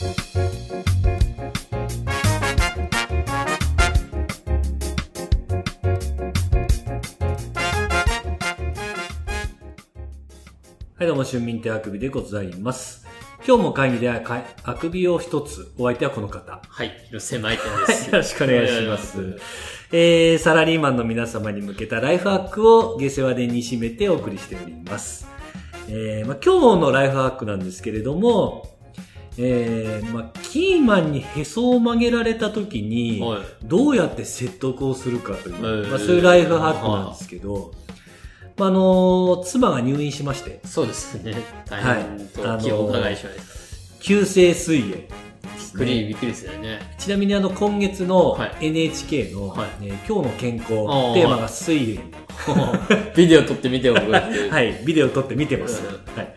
はい、どうも、春民亭あくびでございます。今日も会議であかあくびを一つ、お相手はこの方。はい、広瀬舞です。よろしくお願いします。えー、サラリーマンの皆様に向けたライフハックを下世話でに締めてお送りしております。えー、まあ今日のライフハックなんですけれども、えー、まあキーマンにへそを曲げられた時に、はいどうやって説得をするかという、えーまあそういうライフハックなんですけど、まああの妻が入院しまして、そうですね。大はい変とお伺いしました。急性水炎。びっくり、びっくりですよね。ちなみにあの今月のはい NHK の、はいえー今日の健康、テーマが水炎。ビデオ撮ってみておくっていう。はい、ビデオ撮って見てます。うはい。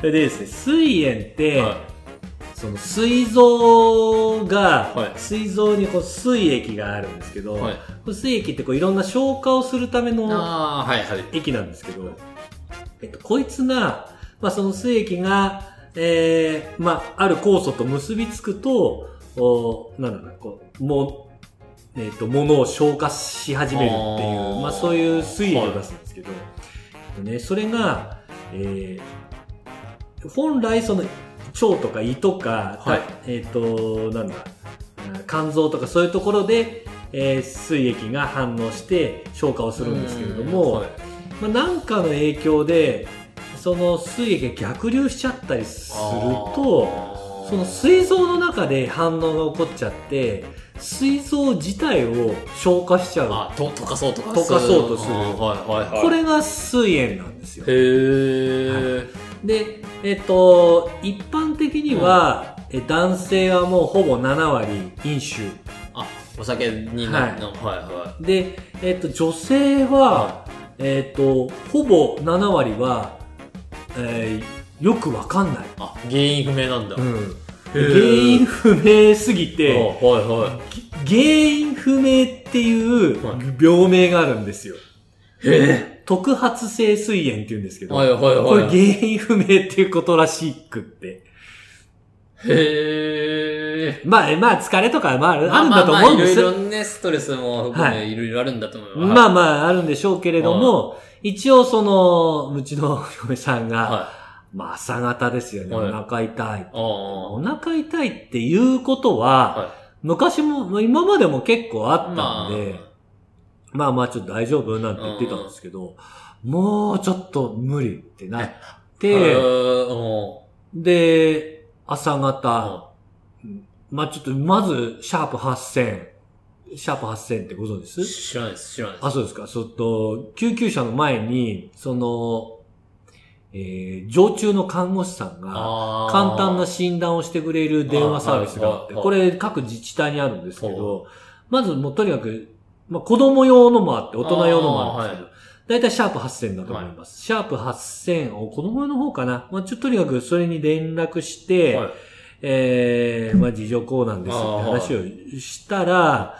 それでですね、水炎って、はその膵臓が、はい。膵臓にこう水液があるんですけど、はい。この水液ってこういろんな消化をするためのああ、はいはい。液なんですけど、えっと、こいつが、まあ、その水液が、えー、まあ、ある酵素と結びつくと、おなんだろうな、こう、もう、えっ、と、ものを消化し始めるっていう、まあ、そういう水液を出すんですけど、ね、それが、えー、本来その、腸とか胃とか、はい。えっ、と、なんだ、肝臓とかそういうところで、えー水液が反応して消化をするんですけれども、はい。まあ、なんかの影響でその水液が逆流しちゃったりするとその膵臓の中で反応が起こっちゃって膵臓自体を消化しちゃう。あ、と、溶かそうとか溶かそうとする。はいはいはい。これが水炎なんですよ。へー。でえっと一般的には、え男性はもうほぼ7割飲酒。あ、お酒になる。の。はいはで、えっと女性は、えっとほぼ7割は、えーよくわかんない。い。あ、原因不明なんだ。うん。原因不明すぎあて、はい。は原因不明っていうはい。病名があるんですよ。い。へ特発性水炎って言うんですけー。ど、はいはいはい。これ原因不明っていうことらしくって。へー。まあ、まあ、疲れとか、まあ、あるまあんだと思うんですまあまあいろいろね、ストレスも含め、はいいろいろあるんだと思います。まあまあ、あるんでしょうけれども、一応その、うちの嫁さんが、はまあ、朝方ですよね。はいお腹痛い。お腹痛いっていうことは、は昔も、今までも結構ああ。ったんで、まあまあちょっと大丈夫なんて言ってたんですけど、もうちょっと無理ってなっで、て、うん。で、朝方、まあちょっと、まず、シャープ8000、シャープ8000ってご存知です？知らないです、知らないです。あ、そうですか。そっと、救急車の前に、その、えー、常駐の看護師さんが、簡単な診断をしてくれる電話サービスがあって、これ各自治体にあるんですけはど、まずもうとにかく、まあ子供用のもあって、大人用のもあるんですけど、だいたいシャープ8000だと思います。シャープ8000を子供用の方かな？まあちょっととにかくそれに連絡して、はいえー、まあ事情こうなんですって話をしたら、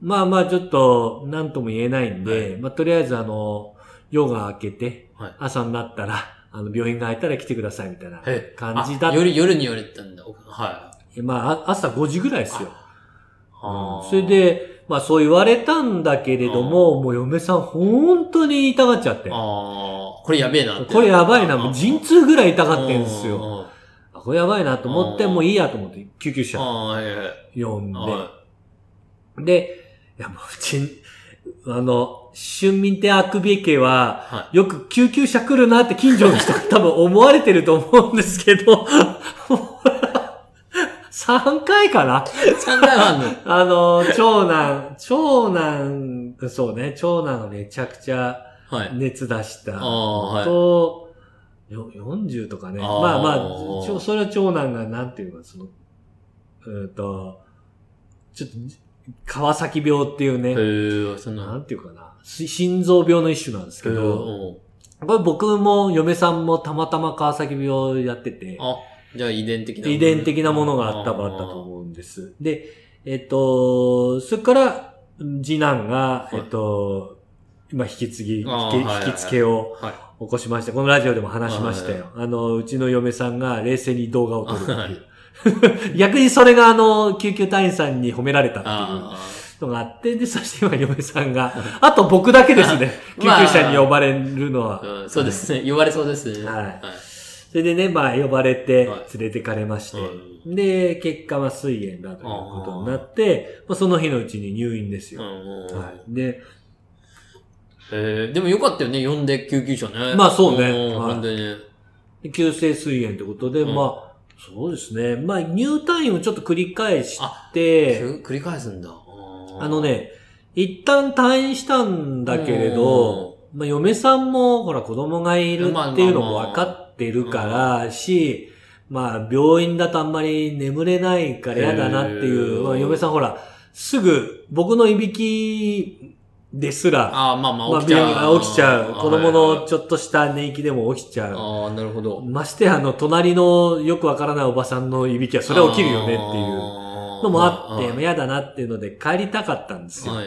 まあまあちょっと何とも言えないんで、はいまあとりあえずあの、夜が明けて、はい朝になったら、あの、病院が開いたら来てくださいみたいなえ感じだっあ夜、夜に言われたんだ。はまあ、あ朝5時ぐらいですよ。い。あーそれ、で、まあそう言われたんだけれども、もう嫁さん本当に痛がっちゃって。ああ、これやべえなって。これやばいな、もう陣痛ぐらい痛がってんですよ。よ。あこれやばいなと思って、うんもういいやと思って救急車。呼んはで。で、いやもううち、あの、春民亭あくび家は、はよく救急車来るなって近所の人が多分思われてると思うんですけど、3回かな？三回はあんの？あの、長男、長男、そうね、長男がめちゃくちゃはい。熱出したはい。と、よ40とかね。あーまあまあ、それは長男がなんていうか、その、うーんと、ちょっと、川崎病っていうね、そんなな。んていうかな、し心臓病の一種なんですけへど、ーこれ僕も嫁さんもたまたま川崎病やってて、あ、じゃあ遺伝的な。遺伝的なものがあったばあったと思うんです。で、えっと、それから、次男が、いえっと、今引き継ぎ、引き付けをはい。起こしまして、このラジオでも話しましたよ。あの、うちの嫁さんが冷静に動画を撮るっていう。逆にそれがあの、救急隊員さんに褒められたっていうあのがあって、で、そして今嫁さんが、あと僕だけですね。救 まあ急車に呼ばれるのは。そうですね。言われそうですね。はいそれでね、まあ呼ばれてはい連れてかれまして、うで、結果は膵炎だということになって、まあ、その日のうちに入院ですよ。はい。で、えー、でもよかったよね、呼んで救急車ね。まあそうねんはい。急性膵炎ということで、うんまあ、そうですね。まあ入退院をちょっと繰り返しあて、く繰り返すんだ。あの、ね、一旦退院したんだけれど、まあ、嫁さんも、ほら、子供がいるっていうのも分かってるから、し、まあ、病院だとあんまり眠れないから嫌だなっていう、まあ、嫁さんほら、すぐ、僕のいびきですら、ああ、まあままあ、あ起きちゃう。起きちゃう。子供のちょょっとした寝息でも起きちゃう。ああ、なるほど。ましてや、あの、隣のよくわからないおばさんのいびきは、それは起きるよねっていうののもあって、嫌だなっていうので帰りたかったんですよ。い。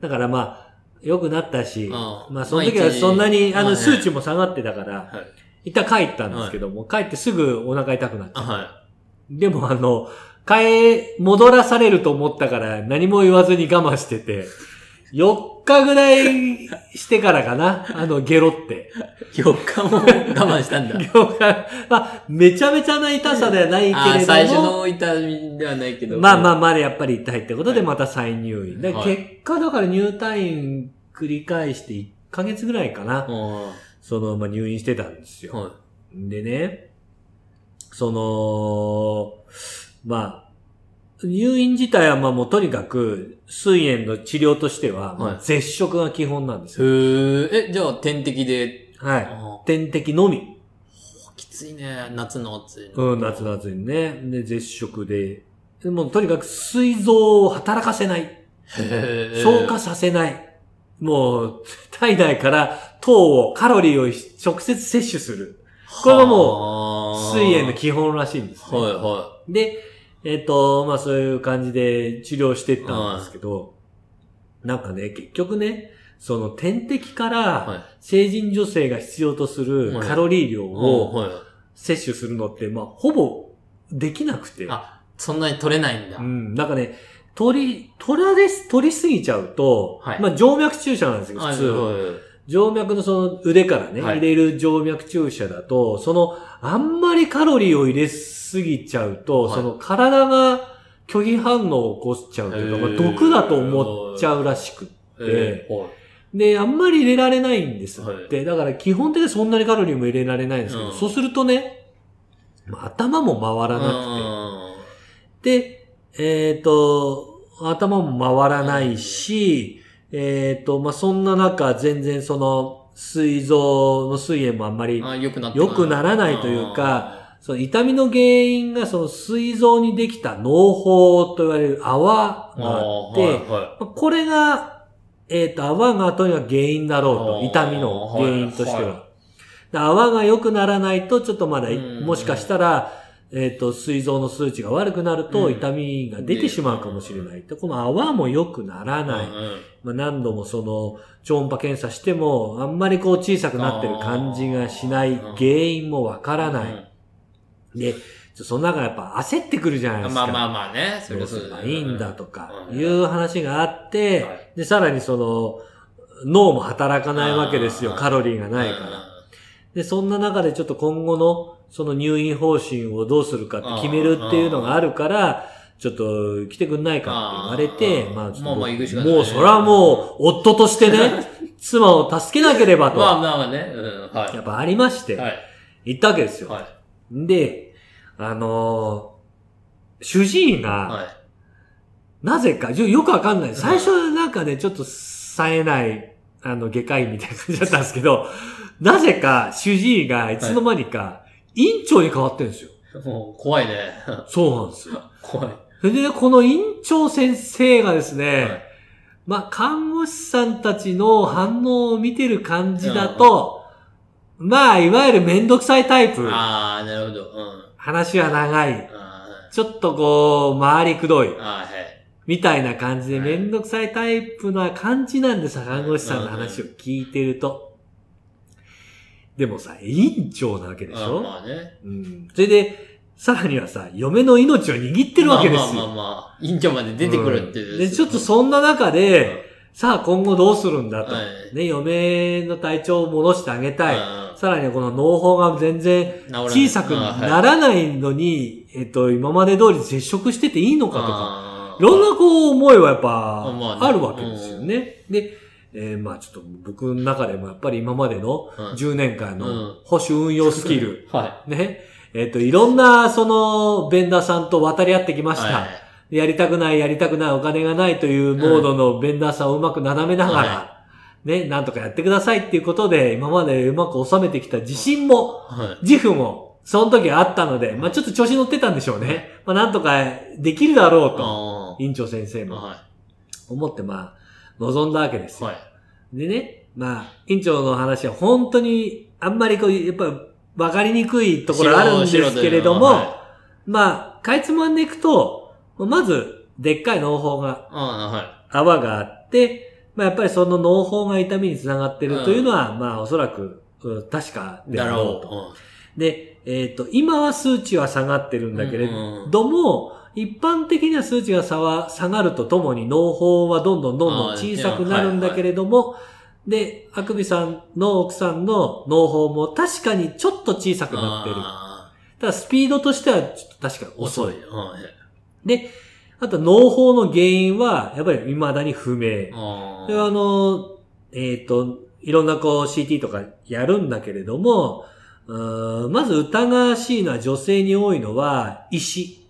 だからまあ、良くなったし、うんまあその時はそんなに、あの、数値も下がってたから、はい。一旦帰ったんですけども、帰ってすぐお腹痛くなっちゃあ、う。はでもあの、帰、戻らされると思ったから何も言わずに我慢してて、4日ぐらいしてからかな、あの、ゲロって。い。4日も我慢したんだ。4日、まあ、めちゃめちゃな痛さではないけれども、ああ、最初の痛みではないけど。まあまあまだやっぱり痛いってことでまた再入院。ではい結果だから入退院繰り返して1ヶ月ぐらいかな。あ。その、まあ、入院してたんですよ。はでね、その、まあ、入院自体はまあもうとにかく、膵炎の治療としては、絶食が基本なんですい。よ。へえ、え、じゃあ点滴で？はい。あ点滴のみ。ーきついね。夏の暑いの。うん、夏の暑いね。で、絶食で。でもうとにかく膵臓を働かせない。消化させない。もう、体内から糖を、カロリーを直接摂取する。これがもう膵炎の基本らしいんです、ね。はいはで、えっ、と、まあそういう感じで治療していったんですけど、なんかね、結局ね、その点滴かい。らは成人女性が必要とするはいカロリー量い。をはい。摂取するのって、まあほぼできなくて。あ、そんなに取れないんだ。うん、なんかね、取り、取られす、取りすぎちゃうと、はい。まあ静脈注射なんですよ、はい普通。はい。静脈のその腕からね、はい。入れる静脈注射だと、その、あんまりカロリーを入れすぎちゃうと、はい。その体が拒否反応を起こしちゃうというか、まあ、毒だと思っちゃうらしくって、で、あんまり入れられないんですって。だから基本的にそんなにカロリーも入れられないんですけど、うん。そうするとね、まあ頭も回らなくて、で、えっ、と、頭も回らないし、えっ、と、まあ、そんな中、全然その、膵臓の膵炎もあんまり良くならないというか、その痛みの原因がその膵臓にできた脳胞と言われる泡があって、はいこれが、えっ、と、泡がとにかく原因だろうと、痛みの原因としては。はいで泡が良くならないと、ちょっとまだもしかしたら、えっ、と、膵臓の数値が悪くなると、うん痛みが出てしまうかもしれない。でこの泡も良くならない。うんうんまあ、何度もその、超音波検査しても、あんまりこう小さくなってる感じがしない。うん原因もわからない。で、その中やっぱ焦ってくるじゃないですか。まあまあまあね。そどうすればいいんだとか、うんいう話があって、はいで、さらにその、脳も働かないわけですよ。うんカロリーがないから。で、そんな中でちょっと今後の、その入院方針をどうするかって決めるっていうのがあるから、ちょっと来てくんないかって言われて、うんまあちょっと、まあまあ行くしかないもうそれはもう、夫としてね、妻を助けなければと、まあまあまあね。うん。はい。やっぱありまして、はい。行ったわけですよ。はい。で、あのー主治医が、はい。なぜか、よよくわかんない。最初なんかね、ちょっと冴えない、あの、外科医みたいな感じだったんですけど、なぜか主治医がいつの間にか、院長に変わってるんですよ。もう怖いね。そうなんですよ。怖い。それでね、この院長先生がですね、はいまあ、看護師さんたちの反応を見てる感じだと、まあ、いわゆるめんどくさいタイプ。ああ、なるほど。うん。話は長い。あちょっとこう、回りくどいはい。みたいな感じではいめんどくさいタイプな感じなんでさ、看護師さんの話を聞いてると。でもさ、院長なわけでしあょ？まあね。うん。それで、さらにはさ、嫁の命を握ってるわけですよ。まあまあまあまあ、隠居まで出てくるっていう、んで、ちょっとそんな中で、さあ今後どうするんだと。はいね、嫁の体調を戻してあげたい。うんさらにこの脳胞が全然小さくならないのに、えっと、今まで通り接触してていいのかとか、かいろんなこう思いはやっぱあるわけですよね。で、えーまあちょっと僕の中でもやっぱり今までのうん10年間うん。の保守運用スキル、はね、えっ、と、いろんなそのベンダーさんと渡り合ってきまい。した。はい。やりたくない、やりたくない、お金がないというモードのベンダーさんをうまく斜めながら、はね、なんとかやってくださいっていうことで、今までうまく収めてきた自信も、はい。自負も、その時あったので、まあちょっと調子乗ってたんでしょうね。まあなんとかできるだろうと、あ院長先生も思ってまあ、望んだわけですい。よ。はい。でね、まあ、院長の話は本当に、あんまりこう、やっぱ、わかりにくいところあるんですけれども、はまあ、かいつまんでいくと、まず、でっかい脳胞が。泡があって、まあやっぱりその脳胞が痛みにつながってるというのは、まあおそらく、うん確かでだあろうと。ろうと。で、えっ、と、今は数値は下がってるんだけれども、一般的には数値が差は下がるとともに脳胞はどんどんどんどん小さくなるんだけれども、で、あくびさんの奥さんの脳胞も確かにちょっと小さくなってる。あただスピードとしてはちょっと確かにー遅い。で、あと脳胞の原因はやっぱり未だに不明。あそれはあの、えっ、と、いろんなこう CT とかやるんだけれども、まず疑わしいのは女性に多いのは石、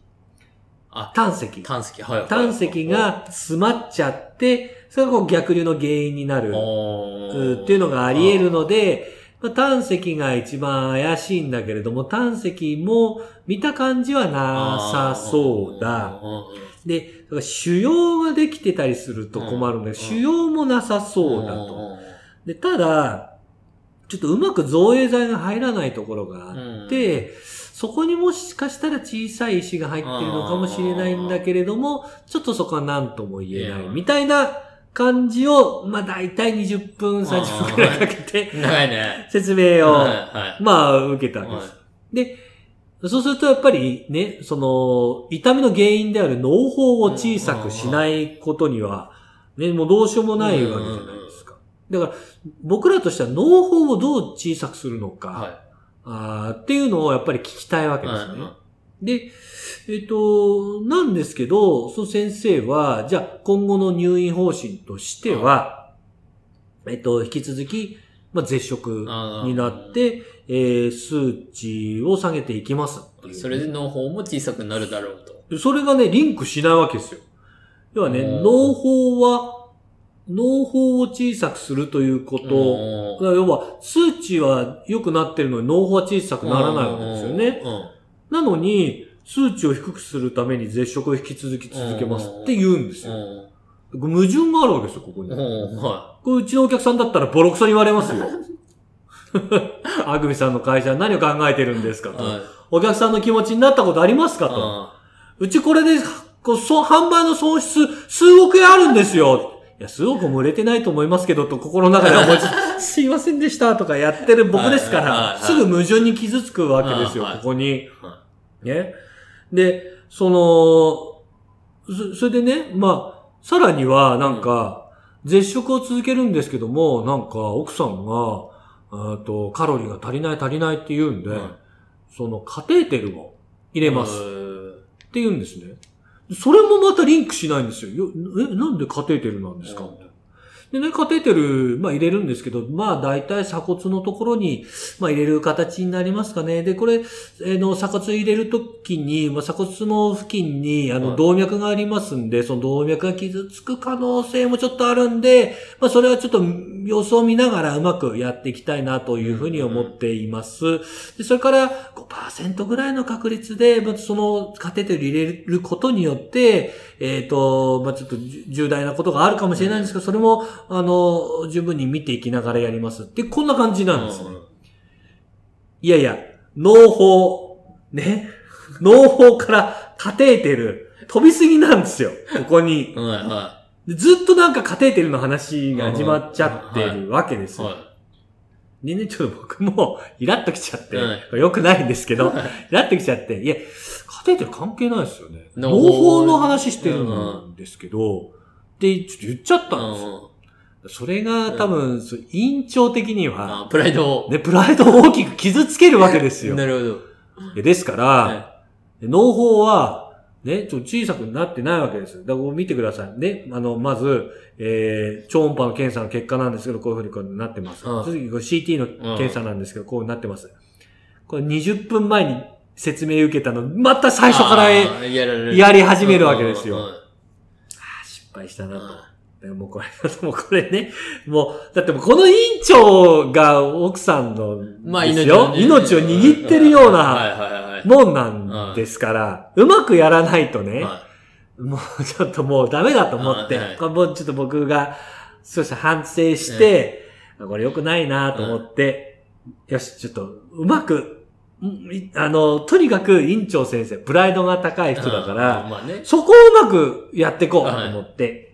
あ、胆石。胆石、はいはい。胆石が詰まっちゃって、それがこう逆流の原因になるっていうのがあり得るので、まあ、胆石が一番怪しいんだけれども、胆石も見た感じはなさそうだ。で、だ腫瘍ができてたりすると困るんだけど、うん腫瘍もなさそうだと。と。で、ただ、ちょっとうまく造影剤が入らないところがあって、そこにもしかしたら小さい石が入ってるのかもしれないんだけれども、ちょっとそこは何とも言えないうんみたいな感じを、まあ大体20分、30分くらいかけて長いね。説明を。まあ受けたんです。で、そうするとやっぱりね、その、痛みの原因である脳胞を小さくしないことには、ね、もうどうしようもないわけじゃないですか。だから、僕らとしては脳胞をどう小さくするのか、はあーっていうのをやっぱり聞きたいわけい。ですね。はで、えっ、と、なんですけど、その先生は、じゃあ今後の入院方針としては、えっ、と、引き続き、まあ、絶食になって、えー数値を下げていきます。それで脳胞も小さくなるだろうと。それがね、リンクしないわけですよ。要はね、うん脳胞は、脳胞を小さくするということ、おだから要は、数値は良くなってるのに脳胞は小さくならないわけですよね。うん。なのに、数値を低くするために絶食を引き続き続けますって言うんですよ。矛盾があるわけですよ、ここに。はこれうちのお客さんだったらボロクソに言われますよ。あぐみさんの会社は何を考えてるんですかい。と。はい。お客さんの気持ちになったことありますかと。あうちこれで、こう、そう、販売の損失、数億円あるんですよ。いや、数億も売れてないと思いますけど、と心の中で思いつつ すいませんでした、とかやってる僕ですから、すぐ矛盾に傷つくわけですよ、はいここに。はね。で、その、そそれでね、まあ、さらには、なんか、絶食を続けるんですけども、なんか、奥さんが、あと、カロリーが足りない足りないって言うんで、はいその、カテーテルを入れます。うって言うんですね。それもまたリンクしないんですよ。よえ、なんでカテーテルなんですか、うんでね、カテーテル、まあ入れるんですけど、まあ大体鎖骨のところに、まあ入れる形になりますかね。で、これ、えの、鎖骨入れるときに、まあ鎖骨の付近に、あの、はい動脈がありますんで、その動脈が傷つく可能性もちょっとあるんで、まあそれはちょっと様子を見ながらうまくやっていきたいなというふうに思っています。で、それから5%ぐらいの確率で、まあ、そのカテーテル入れることによって、えっ、と、まあ、ちょっとじ重大なことがあるかもしれないんですけど、それも、あの、十分に見ていきながらやりますって、こんな感じなんですね。いやいや、脳胞、ね？脳胞からカテーテル、飛びすぎなんですよ。ここに。うん。はいはでずっとなんかカテーテルの話が始まっちゃってるわけですい。よ。はでね、ちょっと僕もイラッときちゃって、はい良くないんですけど、イラッときちゃって、いや、カテーテル関係ないですよね。脳脳法法の話してるんですけど、で、ちょっと言っちゃったんですよ。うんそれが多分、そう委員長的には、あプライドを。ね、プライドを大きく傷つけるわけですよ。なるほど。でですから、は農法は、ね、ちょっと小さくなってないわけです。だから見てください。ね、あの、まず、えー、超音波の検査の結果なんですけど、こういうふうにこうなってます。うん次、CT の検査なんですけど、こうなってます。これ20分前に説明受けたの、また最初からやり始めるわけですよあー失敗したなと。でもうこれ、もうこれね、もう、だってもうこの委員長が奥さんの、まあ、ですよ。ね命を握ってるようなはいはいはい。もんなんですから、うまくやらないとね、はもうちょっともうダメだと思って、はいこれもうちょっと僕が、そうした反省して、これ良くないなと思って、よし、ちょっとうまく、あの、とにかく院長先生、プライドが高いい人だかうんら、まあね。そこをうまくやっていこうと思って、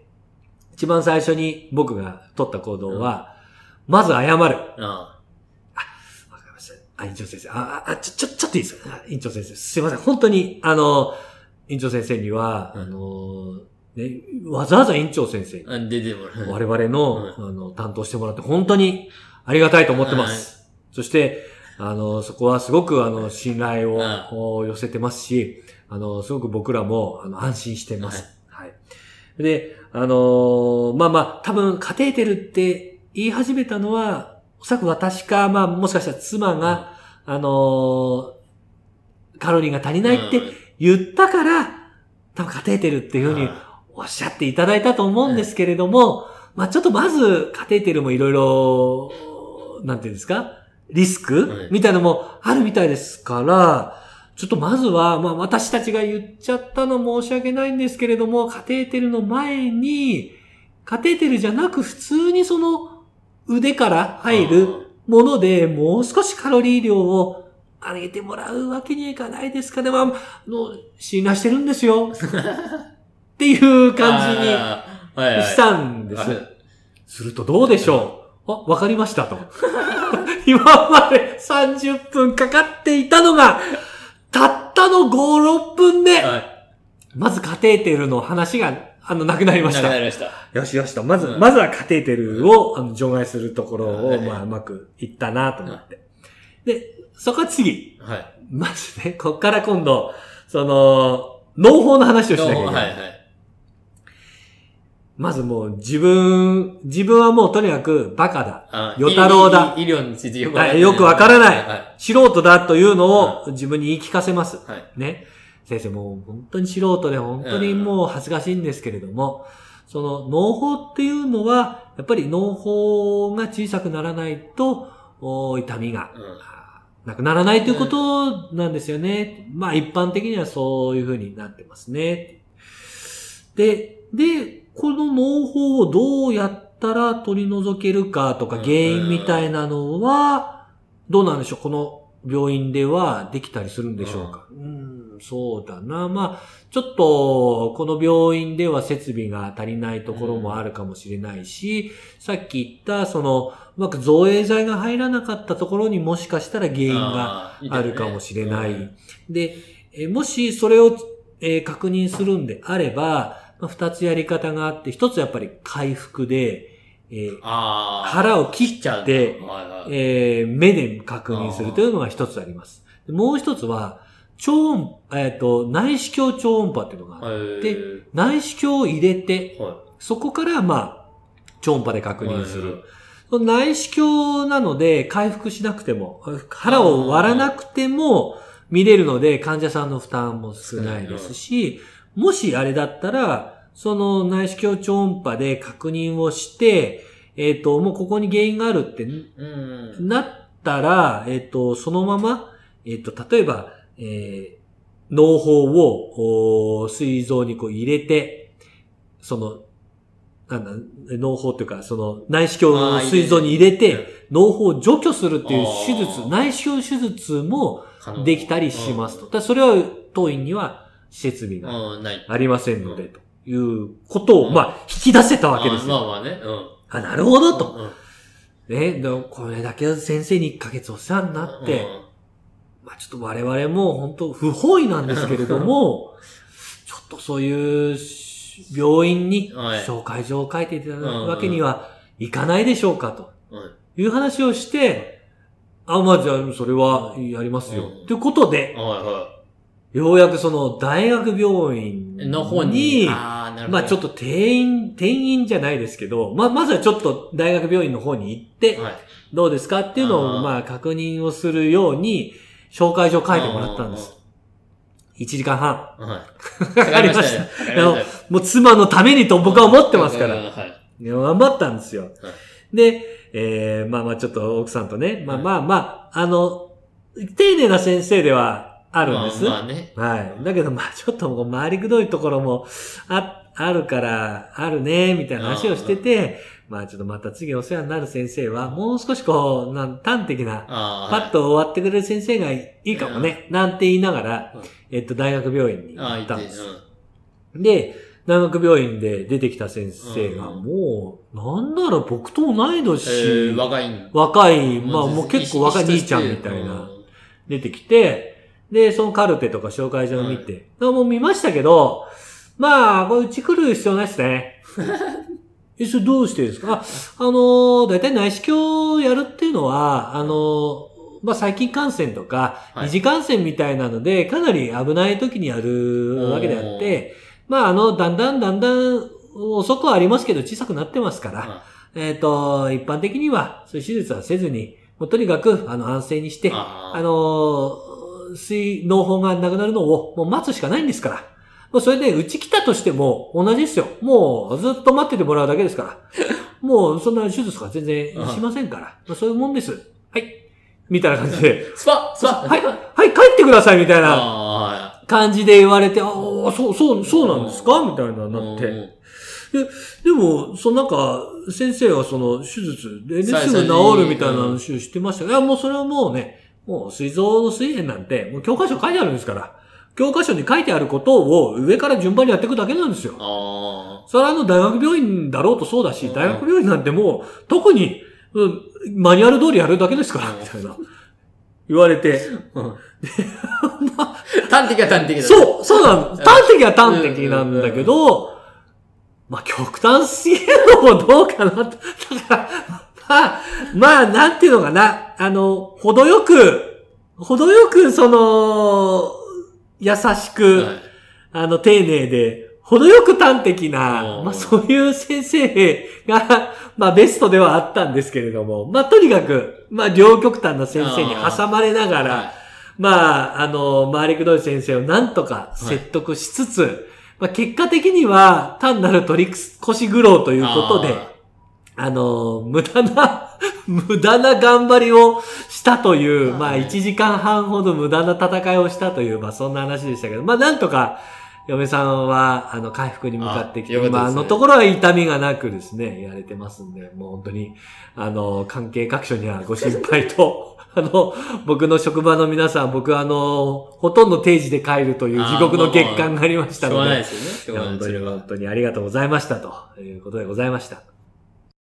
一番最初に僕が取った行動は、まず謝る。わかありました。あ、院長先生。あ、あ、ちょ、ちょ、ちょっといいですよ。あ院長先生。すいません。本当に、あの、院長先生には、うんあの、ね、わざわざ院長先生に、あ。出てもらう。我々の、あの、担当してもらって、本当にありがたいと思ってます。そして、あの、そこはすごく、あの、信頼をお寄せてますし、あの、すごく僕らも、あの、安心してます。はい。で、あのまあまあ、多分、カテーテルって言い始めたのは、おそらく私か、まあ、もしかしたら妻が、あのカロリーが足りないって言ったから、多分カテーテルっていうふうにおっしゃっていただいたと思うんですけれども、まあちょっとまずカテーテルもいろいろ、なんていうんですかリスク、はいみたいなのもあるみたいですから、ちょっとまずは、まあ私たちが言っちゃったの申し訳ないんですけれども、カテーテルの前に、カテーテルじゃなく普通にその腕から入るもので、もう少しカロリー量を上げてもらうわけにはいかないですかね。まあ、あの、信頼してるんですよ。っていう感じにしたんですはい。するとどうでしょうあ、わかりましたと。今まで30分かかっていたのが、たったの5、6分で、はい。まずカテーテルの話が、あの、なくなりましたなくな。りました。よしよしと。まず、うんまずはカテーテルを、あの、除外するところを、はいまあ、うまくいったなと思って。で、そこは次。はい。まずね、こっから今度、その、農法の話をしなきゃいけない。はいはい。まずもう自分、自分はもうとにかくバカだ。あ与太郎だ医療についてよくわかんはいよくわからないはい。素人だというのを自分に言い聞かせます。はい。ね。先生もう本当に素人で本当にもう恥ずかしいんですけれども、その農法っていうのは、やっぱり農法が小さくならないと、お痛みがうんなくならないということなんですよね。まあ一般的にはそういうふうになってますね。で、で、この農法をどうやったら取り除けるかとかうん。原因みたいなのは、どうなんでしょう？この病院ではできたりするんでしょうか？うん、そうだな。まあ、ちょっと、この病院では設備が足りないところもあるかもしれないし、さっき言った、その、うまく造影剤が入らなかったところにもしかしたら原因があるかもしれない。うん。で、えもしそれを、えー確認するんであれば、まあ、二つやり方があって、一つやっぱり回復で、えー腹を切っちゃうて、はいはい。えー目で確認するというのが一つあります。でもう一つは、超音、えっ、と、内視鏡超音波っていうのがあって、内視鏡を入れて、はそこから、まあ、超音波でい確認する。内視鏡なので、回復しなくても、腹を割らなくても見れるので、患者さんの負担も少ないですし、もしあれだったら、その内視鏡超音波で確認をして、えっ、と、もうここに原因があるってうん。なったら、えっ、と、そのまま、えっ、と、例えば、えー、脳胞を、おー膵臓にこう入れて、その、なんだ、脳胞っていうか、その内視鏡を膵臓に入れて、脳胞を除去するっていう手術内視鏡手術もできたりしますと。ただそれは当院には設備がうん、ない。ありませんので、ということを、うんまあ、引き出せたわけですよ。あーまあまあね。うん。あ、なるほどと。うんね、でもこれだけ先生に1ヶ月お世話になって、まあちょっと我々も本当不本意なんですけれども、ちょっとそういう病院にはい紹介状を書いていただくわけにはいかないでしょうかとうんはいいう話をして、あ、まあじゃあそれはやりますよ。うんということで、はいはようやくその大学病院い。の方に。まあちょっと転院、転院じゃないですけど、まあまずはちょっと大学病院の方に行って、はい。どうですかっていうのをまあ確認をするように、紹介状書いてもらったんです。1時間半。はい。かかりました。わかりましたもう妻のためにと僕は思ってますから。頑張ったんですよ。で、えー、まあまあちょっと奥さんとね、まあまあまあ、あの、丁寧な先生ではあるんです。まあまあね。はい。だけどまあちょっとこう回りくどいところもあ、あるから、あるね、みたいな話をしてて、まあちょっとまた次お世話になる先生は、もう少しこう、なん端的な。パッと終わってくれる先生がいいかもね、なんて言いながらうん、えっと、大学病院に行。ったんです。うんで、大学病院で出てきた先生が、うんもう、なんなら僕と同い年、えー、若いん若い、まあもう結構若い兄ちゃんみたいな、出てきて、で、そのカルテとか紹介状を見て、あもう見ましたけど、まあ、これうち来る必要ないですね。え、それどうしてですか？あ、あのー、だいたい内視鏡やるっていうのは、あのー、まあ、細菌感染とか、はい。二次感染みたいなので、かなり危ない時にやるわけであって、まあ、あの、だんだんだんだん遅くはありますけど、小さくなってますから、あえっ、と、一般的には、そういう手術はせずに、もうとにかく、あの、安静にして、ああのー、水、脳胞がなくなるのをもう待つしかないんですから。もうそれで、うち来たとしても同じですよ。もうずっと待っててもらうだけですから。もうそんな手術とか全然しませんから。まあそういうもんです。はい。みたいな感じで。スパスパはい、はい、帰ってくださいみたいなあ感じで言われて、ああ、そう、そう、そうなんですか？みたいなあ。なって。うんでも、そのなんか、先生はその手術で、ね、最すぐ治るみたいな話をしてましたけど、いや、もうそれはもうね、もう膵臓の膵炎なんて、もう教科書書いてあるんですから、教科書に書いてあることを上から順番にやっていくだけなんですよ。あそれはあの大学病院だろうとそうだし、うん大学病院なんてもう、特に、うんマニュアル通りやるだけですから、うんみたいな。言われて。あ。端的は端的だ。そう、そうなの。端的は端的なんだけど、まあ極端すぎるのもどうかなと。だから、まあ、まあ、なんていうのかな。あの、程よく、程よく、その、優しく、はい。あの、丁寧で、程よく端的な、うんまあそういう先生が、まあベストではあったんですけれども、まあとにかく、まあ両極端な先生に挟まれながら、はい。まあ、あの、回りくどい先生をなんとか説得しつつ、まあ結果的には単なる取り越し苦労ということで、あの、無駄な、無駄な頑張りをしたという、まあはい1時間半ほど無駄な戦いをしたという、まあそんな話でしたけど、まあなんとか、嫁さんは、あの、回復に向かってきて、あね今のところは痛みがなくですね、やれてますんで、もう本当に、あの、関係各所にはご心配と、あの、僕の職場の皆さん、僕はあの、ほとんど定時で帰るという地獄の月間がありましたので、しょうがないですよね。本当に本当にありがとうございましたということでございました。